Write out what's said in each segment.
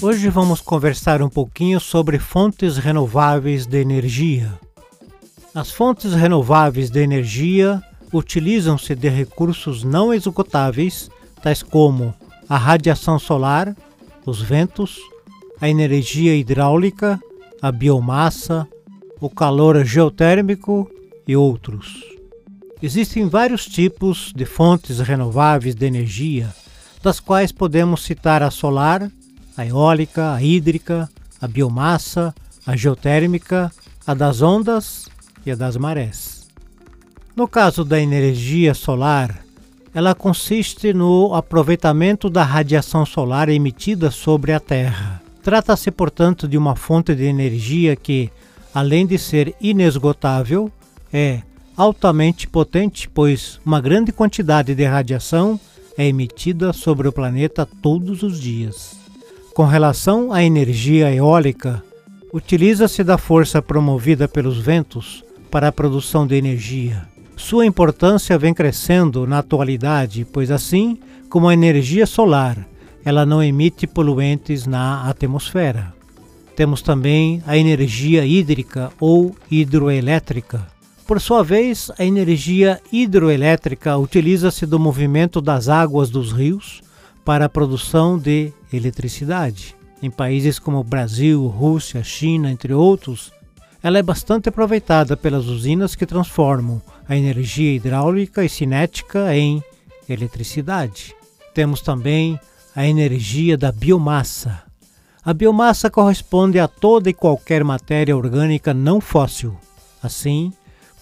Hoje vamos conversar um pouquinho sobre fontes renováveis de energia. As fontes renováveis de energia utilizam-se de recursos não esgotáveis, tais como a radiação solar, os ventos, a energia hidráulica, a biomassa, o calor geotérmico e outros. Existem vários tipos de fontes renováveis de energia, das quais podemos citar a solar, a eólica, a hídrica, a biomassa, a geotérmica, a das ondas e a das marés. No caso da energia solar, ela consiste no aproveitamento da radiação solar emitida sobre a Terra. Trata-se, portanto, de uma fonte de energia que, além de ser inesgotável, é altamente potente, pois uma grande quantidade de radiação é emitida sobre o planeta todos os dias. Com relação à energia eólica, utiliza-se da força promovida pelos ventos para a produção de energia. Sua importância vem crescendo na atualidade, pois assim como a energia solar, ela não emite poluentes na atmosfera. Temos também a energia hídrica ou hidroelétrica. Por sua vez, a energia hidroelétrica utiliza-se do movimento das águas dos rios para a produção de eletricidade. Em países como Brasil, Rússia, China, entre outros, ela é bastante aproveitada pelas usinas que transformam a energia hidráulica e cinética em eletricidade. Temos também a energia da biomassa. A biomassa corresponde a toda e qualquer matéria orgânica não fóssil. Assim,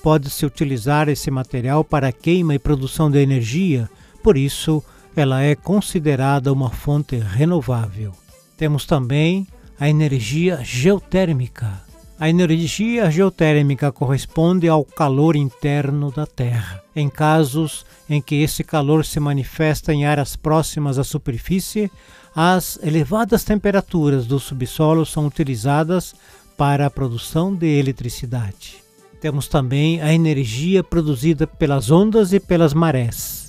pode-se utilizar esse material para queima e produção de energia, por isso, ela é considerada uma fonte renovável. Temos também a energia geotérmica. A energia geotérmica corresponde ao calor interno da Terra. Em casos em que esse calor se manifesta em áreas próximas à superfície, as elevadas temperaturas do subsolo são utilizadas para a produção de eletricidade. Temos também a energia produzida pelas ondas e pelas marés.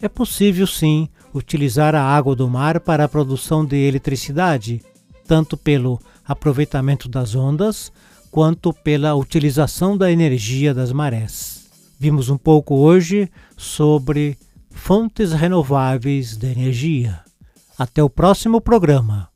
É possível, sim, utilizar a água do mar para a produção de eletricidade, tanto pelo aproveitamento das ondas quanto pela utilização da energia das marés. Vimos um pouco hoje sobre fontes renováveis de energia. Até o próximo programa.